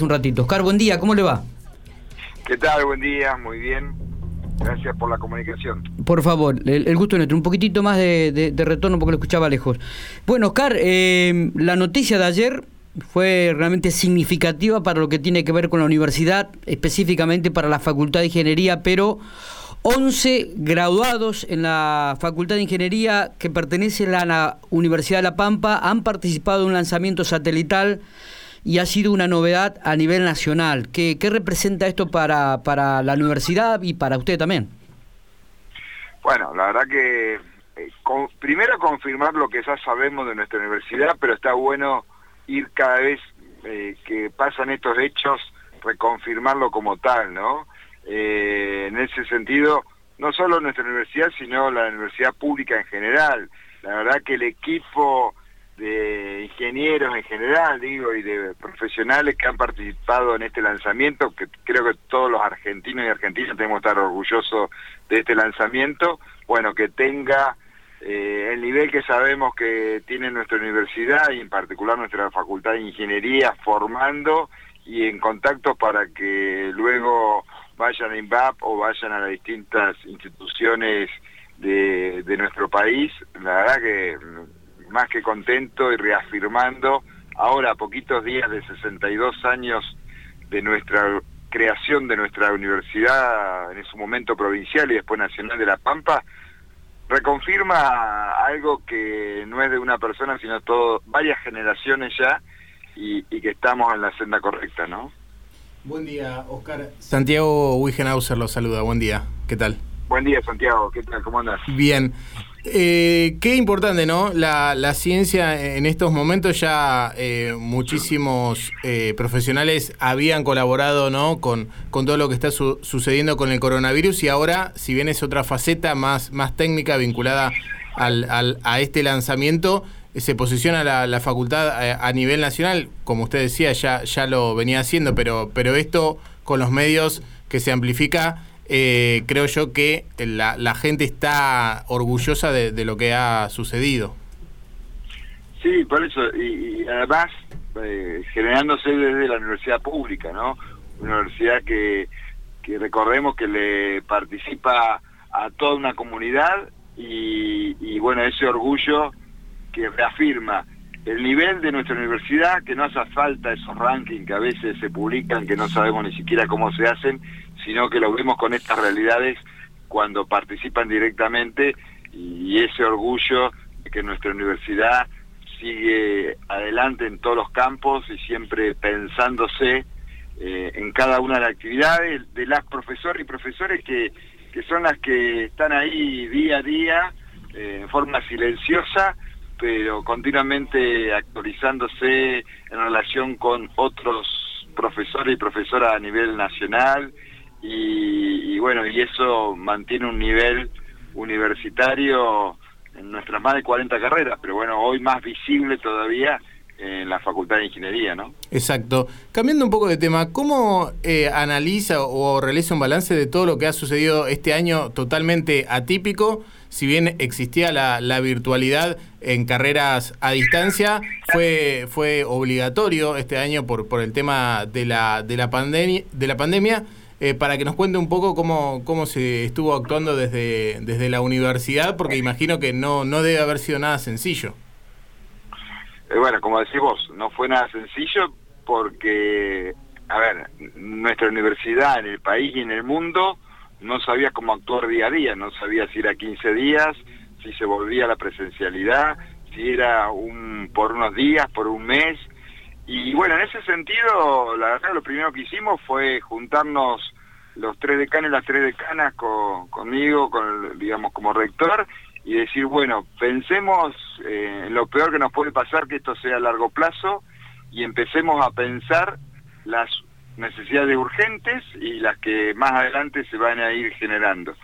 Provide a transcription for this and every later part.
un ratito. Oscar, buen día, ¿cómo le va? ¿Qué tal? Buen día, muy bien. Gracias por la comunicación. Por favor, el, gusto nuestro. Un poquitito más de, retorno porque lo escuchaba lejos. Bueno, Oscar, eh, la noticia de ayer fue realmente significativa para lo que tiene que ver con la universidad, específicamente para la Facultad de Ingeniería, pero 11 graduados en la Facultad de Ingeniería que pertenecen a la Universidad de La Pampa han participado en un lanzamiento satelital y ha sido una novedad a nivel nacional. ¿Qué, representa esto para, para la universidad y para usted también? Bueno, la verdad que eh, primero confirmar lo que ya sabemos de nuestra universidad, pero está bueno ir cada vez eh, que pasan estos hechos, reconfirmarlo como tal, ¿no? Eh, en ese sentido, no solo nuestra universidad, sino la universidad pública en general. La verdad que el equipo ingenieros en general, digo, y de profesionales que han participado en este lanzamiento, que creo que todos los argentinos y argentinas tenemos que estar orgullosos de este lanzamiento, bueno, que tenga eh, el nivel que sabemos que tiene nuestra universidad y en particular nuestra Facultad de Ingeniería formando y en contacto para que luego vayan a INVAP o vayan a las distintas instituciones de, de nuestro país. La verdad que más que contento y reafirmando ahora a poquitos días de 62 años de nuestra creación de nuestra universidad en su momento provincial y después nacional de La Pampa, reconfirma algo que no es de una persona, sino todo, varias generaciones ya, y, que estamos en la senda correcta, ¿no? Buen día, Oscar. Santiago Wigenhauser lo saluda, buen día, ¿qué tal? Buen día, Santiago, ¿qué tal? ¿Cómo andas? Bien. Eh, qué importante, ¿no? La, ciencia en estos momentos ya eh, muchísimos eh, profesionales habían colaborado, ¿no? Con, con todo lo que está sucediendo con el coronavirus y ahora, si bien es otra faceta más, más técnica vinculada al, a este lanzamiento, se posiciona la, facultad a, nivel nacional, como usted decía, ya, ya lo venía haciendo, pero, pero esto con los medios que se amplifica eh, creo yo que la, gente está orgullosa de, lo que ha sucedido. Sí, por eso, y, además eh, generándose desde la universidad pública, ¿no? Una universidad que, que recordemos que le participa a toda una comunidad y, y bueno, ese orgullo que reafirma el nivel de nuestra universidad, que no hace falta esos rankings que a veces se publican, que no sabemos ni siquiera cómo se hacen, sino que lo vemos con estas realidades cuando participan directamente y ese orgullo de que nuestra universidad sigue adelante en todos los campos y siempre pensándose eh, en cada una de las actividades de las profesoras y profesores que, que son las que están ahí día a día eh, en forma silenciosa pero continuamente actualizándose en relación con otros profesores y profesoras a nivel nacional y, bueno, y eso mantiene un nivel universitario en nuestras más de 40 carreras, pero bueno, hoy más visible todavía en la Facultad de Ingeniería, ¿no? Exacto. Cambiando un poco de tema, ¿cómo eh, analiza o realiza un balance de todo lo que ha sucedido este año totalmente atípico? Si bien existía la, la virtualidad en carreras a distancia, fue, fue obligatorio este año por, por el tema de la, de la, pandemia, de la pandemia. Eh, para que nos cuente un poco cómo, cómo se estuvo actuando desde, desde la universidad, porque imagino que no, no debe haber sido nada sencillo. Eh, bueno, como decís vos, no fue nada sencillo porque, a ver, nuestra universidad en el país y en el mundo no sabía cómo actuar día a día, no sabía si era 15 días, si se volvía a la presencialidad, si era un por unos días, por un mes. Y bueno, en ese sentido, la verdad, lo primero que hicimos fue juntarnos los tres decanes, las tres decanas con, conmigo, con, digamos, como rector, y decir, bueno, pensemos eh, en lo peor que nos puede pasar, que esto sea a largo plazo, y empecemos a pensar las necesidades urgentes y las que más adelante se van a ir generando.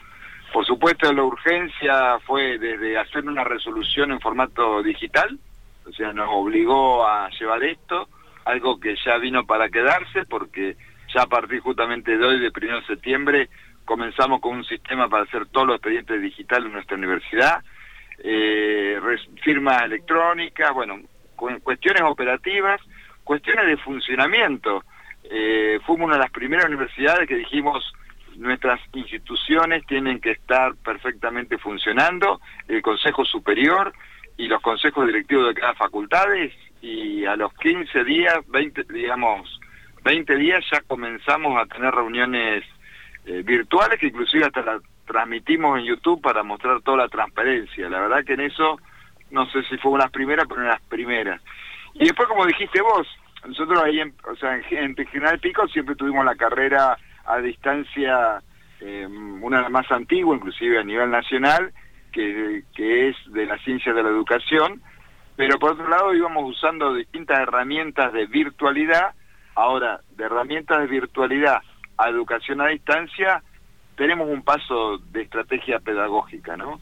Por supuesto, la urgencia fue desde hacer una resolución en formato digital, o sea, nos obligó a llevar esto, algo que ya vino para quedarse, porque ya a partir justamente de hoy, de 1 de septiembre, comenzamos con un sistema para hacer todos los expedientes digitales en nuestra universidad, eh, firmas electrónicas, bueno, cuestiones operativas, cuestiones de funcionamiento. eh, fuimos una de las primeras universidades que dijimos nuestras instituciones tienen que estar perfectamente funcionando, el Consejo Superior y los consejos directivos de cada facultades y a los 15 días, 20, digamos, 20 días ya comenzamos a tener reuniones eh, virtuales que inclusive hasta las transmitimos en YouTube para mostrar toda la transparencia. La verdad que en eso, no sé si fue una primeras, pero en las primeras. Y después, como dijiste vos, nosotros ahí, en, o sea, en, General Pico siempre tuvimos la carrera a distancia, eh, una de las más antiguas, inclusive a nivel nacional, que, que es de la ciencia de la educación, pero por otro lado íbamos usando distintas herramientas de virtualidad, ahora de herramientas de virtualidad a educación a distancia, tenemos un paso de estrategia pedagógica, ¿no?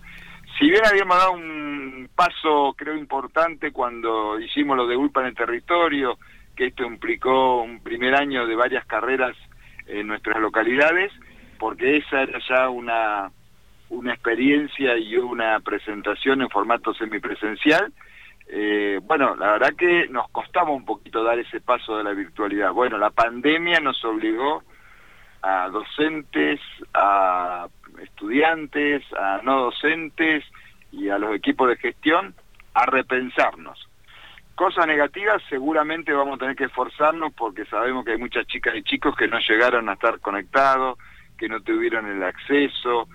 Si bien habíamos dado un paso, creo, importante cuando hicimos lo de ULPA en el territorio, que esto implicó un primer año de varias carreras en nuestras localidades, porque esa era ya una, una experiencia y una presentación en formato semipresencial. Eh, bueno, la verdad que nos costaba un poquito dar ese paso de la virtualidad. Bueno, la pandemia nos obligó a docentes, a estudiantes, a no docentes y a los equipos de gestión a repensarnos. Cosas negativas, seguramente vamos a tener que esforzarnos porque sabemos que hay muchas chicas y chicos que no llegaron a estar conectados, que no tuvieron el acceso,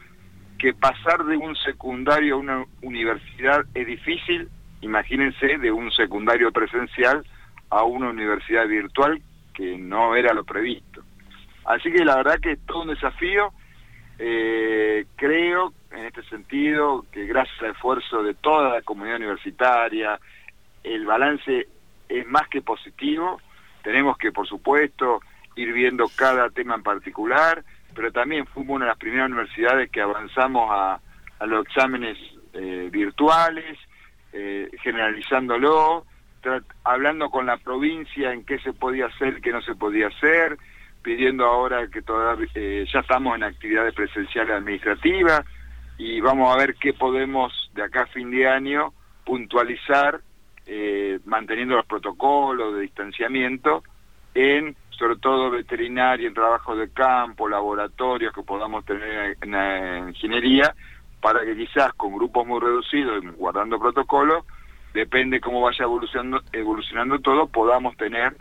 que pasar de un secundario a una universidad es difícil, imagínense de un secundario presencial a una universidad virtual que no era lo previsto. Así que la verdad que es todo un desafío. Eh, creo en este sentido que gracias al esfuerzo de toda la comunidad universitaria, el balance es más que positivo. Tenemos que, por supuesto, ir viendo cada tema en particular, pero también fuimos una de las primeras universidades que avanzamos a, los exámenes eh, virtuales, eh, generalizándolo, hablando con la provincia en qué se podía hacer, qué no se podía hacer, pidiendo ahora que todavía eh, ya estamos en actividades presenciales administrativas y vamos a ver qué podemos de acá a fin de año puntualizar eh, manteniendo los protocolos de distanciamiento en sobre todo veterinaria, en trabajos de campo, laboratorios que podamos tener en, en ingeniería, para que quizás con grupos muy reducidos, guardando protocolos, depende cómo vaya evolucionando, evolucionando todo, podamos tener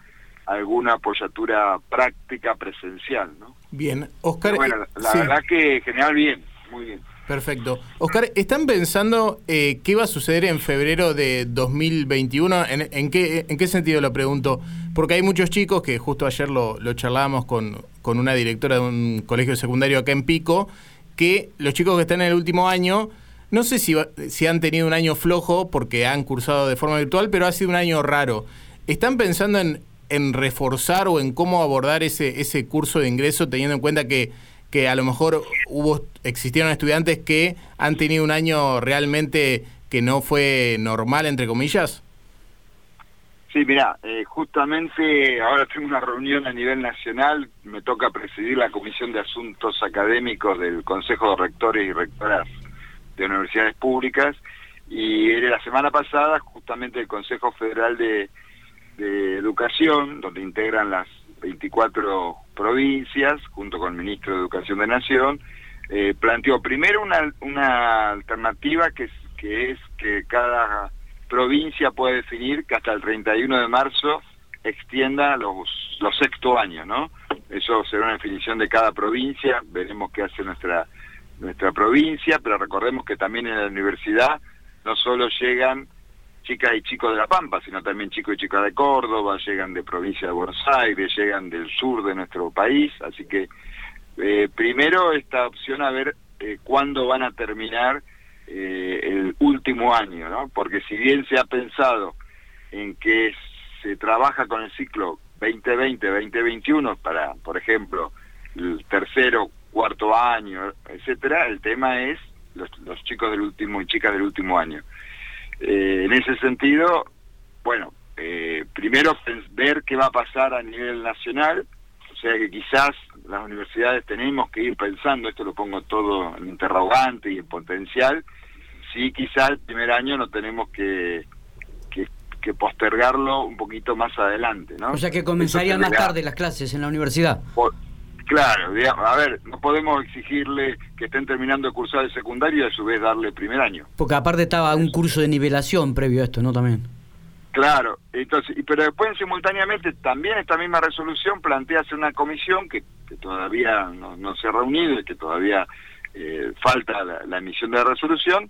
alguna apoyatura práctica presencial, ¿no? Bien, Oscar. bueno, eh, la, verdad que en general bien, muy bien. Perfecto. Oscar, ¿están pensando eh, qué va a suceder en febrero de 2021? ¿En, en, qué, ¿En qué sentido lo pregunto? Porque hay muchos chicos que justo ayer lo, lo charlábamos con, con una directora de un colegio secundario acá en Pico, que los chicos que están en el último año, no sé si, si han tenido un año flojo porque han cursado de forma virtual, pero ha sido un año raro. ¿Están pensando en, en reforzar o en cómo abordar ese, ese curso de ingreso teniendo en cuenta que, que a lo mejor hubo existieron estudiantes que han tenido un año realmente que no fue normal, entre comillas? Sí, mira, eh, justamente ahora tengo una reunión a nivel nacional, me toca presidir la Comisión de Asuntos Académicos del Consejo de Rectores y Rectoras de Universidades Públicas y la semana pasada justamente el Consejo Federal de Educación, donde integran las 24 provincias, junto con el Ministro de Educación de Nación, eh, planteó primero una, una alternativa que es que cada provincia puede definir que hasta el 31 de marzo extienda los, los sexto años, ¿no? Eso será una definición de cada provincia, veremos qué hace nuestra, nuestra provincia, pero recordemos que también en la universidad no solo llegan chicas y chicos de La Pampa, sino también chicos y chicas de Córdoba, llegan de provincia de Buenos Aires, llegan del sur de nuestro país, así que eh, primero esta opción a ver eh, cuándo van a terminar eh, último año, ¿no? Porque si bien se ha pensado en que se trabaja con el ciclo 2020-2021 para, por ejemplo, el tercero, cuarto año, etcétera, el tema es los, chicos del último y chicas del último año. Eh, en ese sentido, bueno, eh, primero ver qué va a pasar a nivel nacional, o sea que quizás las universidades tenemos que ir pensando, esto lo pongo todo en interrogante y en potencial, si quizás el primer año no tenemos que, que, que postergarlo un poquito más adelante, ¿no? O sea que comenzarían más tarde las clases en la universidad. claro, a ver, no podemos exigirle que estén terminando de cursar el secundario y a su vez darle primer año. Porque aparte estaba un curso de nivelación previo a esto, ¿no? También. Claro, entonces, pero después simultáneamente también esta misma resolución plantea hacer una comisión que, todavía no, se ha reunido y que todavía eh, falta la, emisión de la resolución,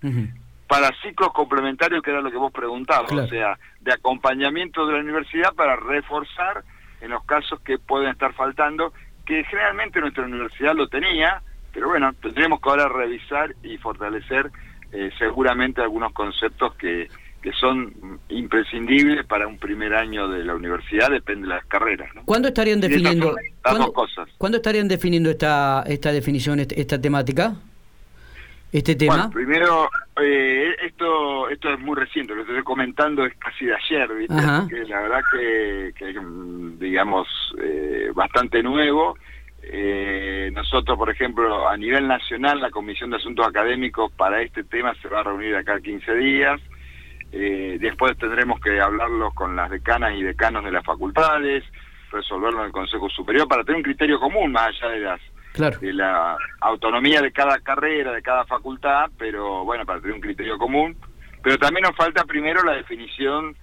para ciclos complementarios, que era lo que vos preguntabas, o sea, de acompañamiento de la universidad para reforzar en los casos que pueden estar faltando, que generalmente nuestra universidad lo tenía, pero bueno, tendremos que ahora revisar y fortalecer eh, seguramente algunos conceptos que, que son imprescindibles para un primer año de la universidad, depende de las carreras. ¿no? ¿Cuándo estarían definiendo las cosas? ¿Cuándo estarían definiendo esta esta definición, esta temática? este tema? Bueno, primero, eh, esto esto es muy reciente, lo que estoy comentando es casi de ayer, ¿viste? Que la verdad que, que digamos, eh, bastante nuevo. Eh, nosotros, por ejemplo, a nivel nacional, la Comisión de Asuntos Académicos para este tema se va a reunir acá 15 días. Eh, después tendremos que hablarlo con las decanas y decanos de las facultades, resolverlo en el Consejo Superior para tener un criterio común más allá de las de la autonomía de cada carrera, de cada facultad, pero bueno, para tener un criterio común. Pero también nos falta primero la definición,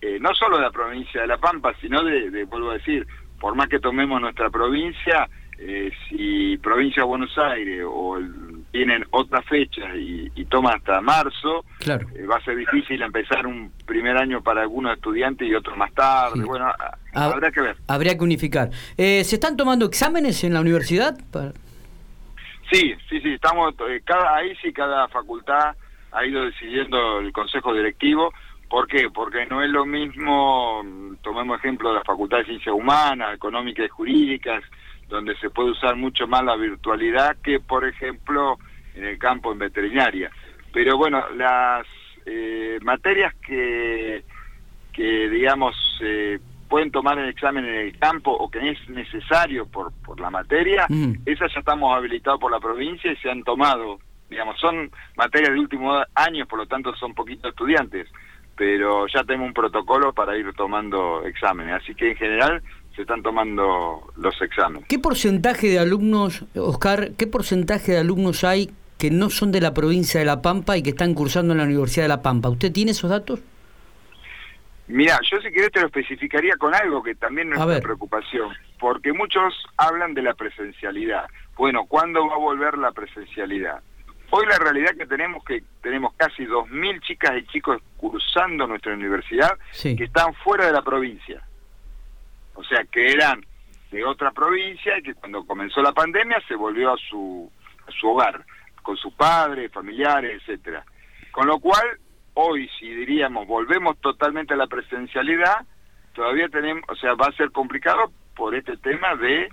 eh, no solo de la provincia de La Pampa, sino de, vuelvo a decir, por más que tomemos nuestra provincia, eh, si provincia de Buenos Aires o tienen otra fecha y, toma hasta marzo, claro. Eh, va a ser difícil empezar un primer año para algunos estudiantes y otros más tarde. Bueno, habrá que ver. Habría que unificar. Eh, ¿Se están tomando exámenes en la universidad? Sí, sí, sí. Estamos cada ahí sí cada facultad ha ido decidiendo el consejo directivo. ¿Por qué? Porque no es lo mismo, tomemos ejemplo de la Facultad de Ciencias Humanas, Económicas y Jurídicas, donde se puede usar mucho más la virtualidad que, por ejemplo, en el campo en veterinaria. Pero bueno, las eh, materias que, que digamos, eh, pueden tomar el examen en el campo o que es necesario por, por la materia, esas ya estamos habilitados por la provincia y se han tomado. Digamos, son materias de último años, por lo tanto son poquitos estudiantes, pero ya tenemos un protocolo para ir tomando exámenes. Así que en general se están tomando los exámenes. ¿Qué porcentaje de alumnos, Oscar, qué porcentaje de alumnos hay que no son de la provincia de La Pampa y que están cursando en la Universidad de La Pampa? ¿Usted tiene esos datos? Mira, yo si querés te lo especificaría con algo que también no es una preocupación, porque muchos hablan de la presencialidad. Bueno, ¿cuándo va a volver la presencialidad? Hoy la realidad que tenemos que tenemos casi 2.000 chicas y chicos cursando nuestra universidad que están fuera de la provincia o sea, que eran de otra provincia y que cuando comenzó la pandemia se volvió a su, a su hogar, con su padre, familiares, etcétera. Con lo cual, hoy, si diríamos, volvemos totalmente a la presencialidad, todavía tenemos, o sea, va a ser complicado por este tema de,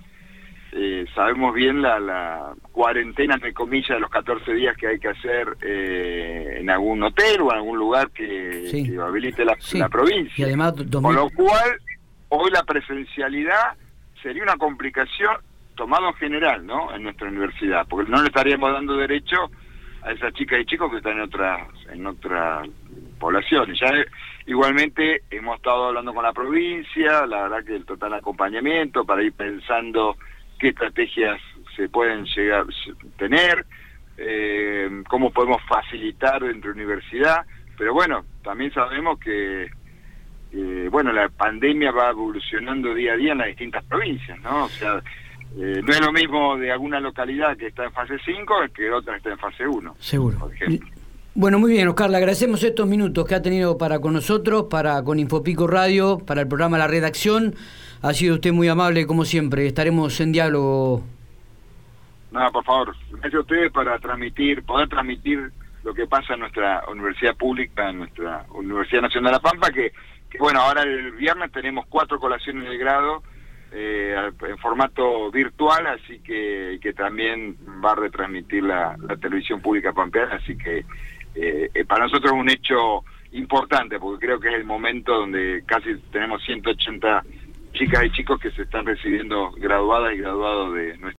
eh, sabemos bien la, la cuarentena, entre comillas, de los 14 días que hay que hacer eh, en algún hotel o en algún lugar que, habilite la, la provincia. Y además, Con lo cual, hoy la presencialidad sería una complicación tomado en general, ¿no? En nuestra universidad, porque no le estaríamos dando derecho a esas chicas y chicos que están en otras en otras poblaciones. Ya igualmente hemos estado hablando con la provincia, la verdad que el total acompañamiento para ir pensando qué estrategias se pueden llegar a tener, eh, cómo podemos facilitar la universidad, pero bueno, también sabemos que eh, bueno, la pandemia va evolucionando día a día en las distintas provincias, ¿no? O sea, eh, no es lo mismo de alguna localidad que está en fase 5 que otra está en fase 1. Seguro. Por ejemplo. Bueno, muy bien, Oscar, le agradecemos estos minutos que ha tenido para con nosotros, para con Infopico Radio, para el programa La Redacción. Ha sido usted muy amable, como siempre. Estaremos en diálogo. Nada, por favor, gracias a ustedes para transmitir, poder transmitir lo que pasa en nuestra universidad pública, en nuestra Universidad Nacional de La Pampa, que bueno, ahora el viernes tenemos cuatro colaciones de grado eh, en formato virtual, así que, que también va a retransmitir la, televisión pública pampeana, así que eh, para nosotros es un hecho importante, porque creo que es el momento donde casi tenemos 180 chicas y chicos que se están recibiendo graduadas y graduados de nuestra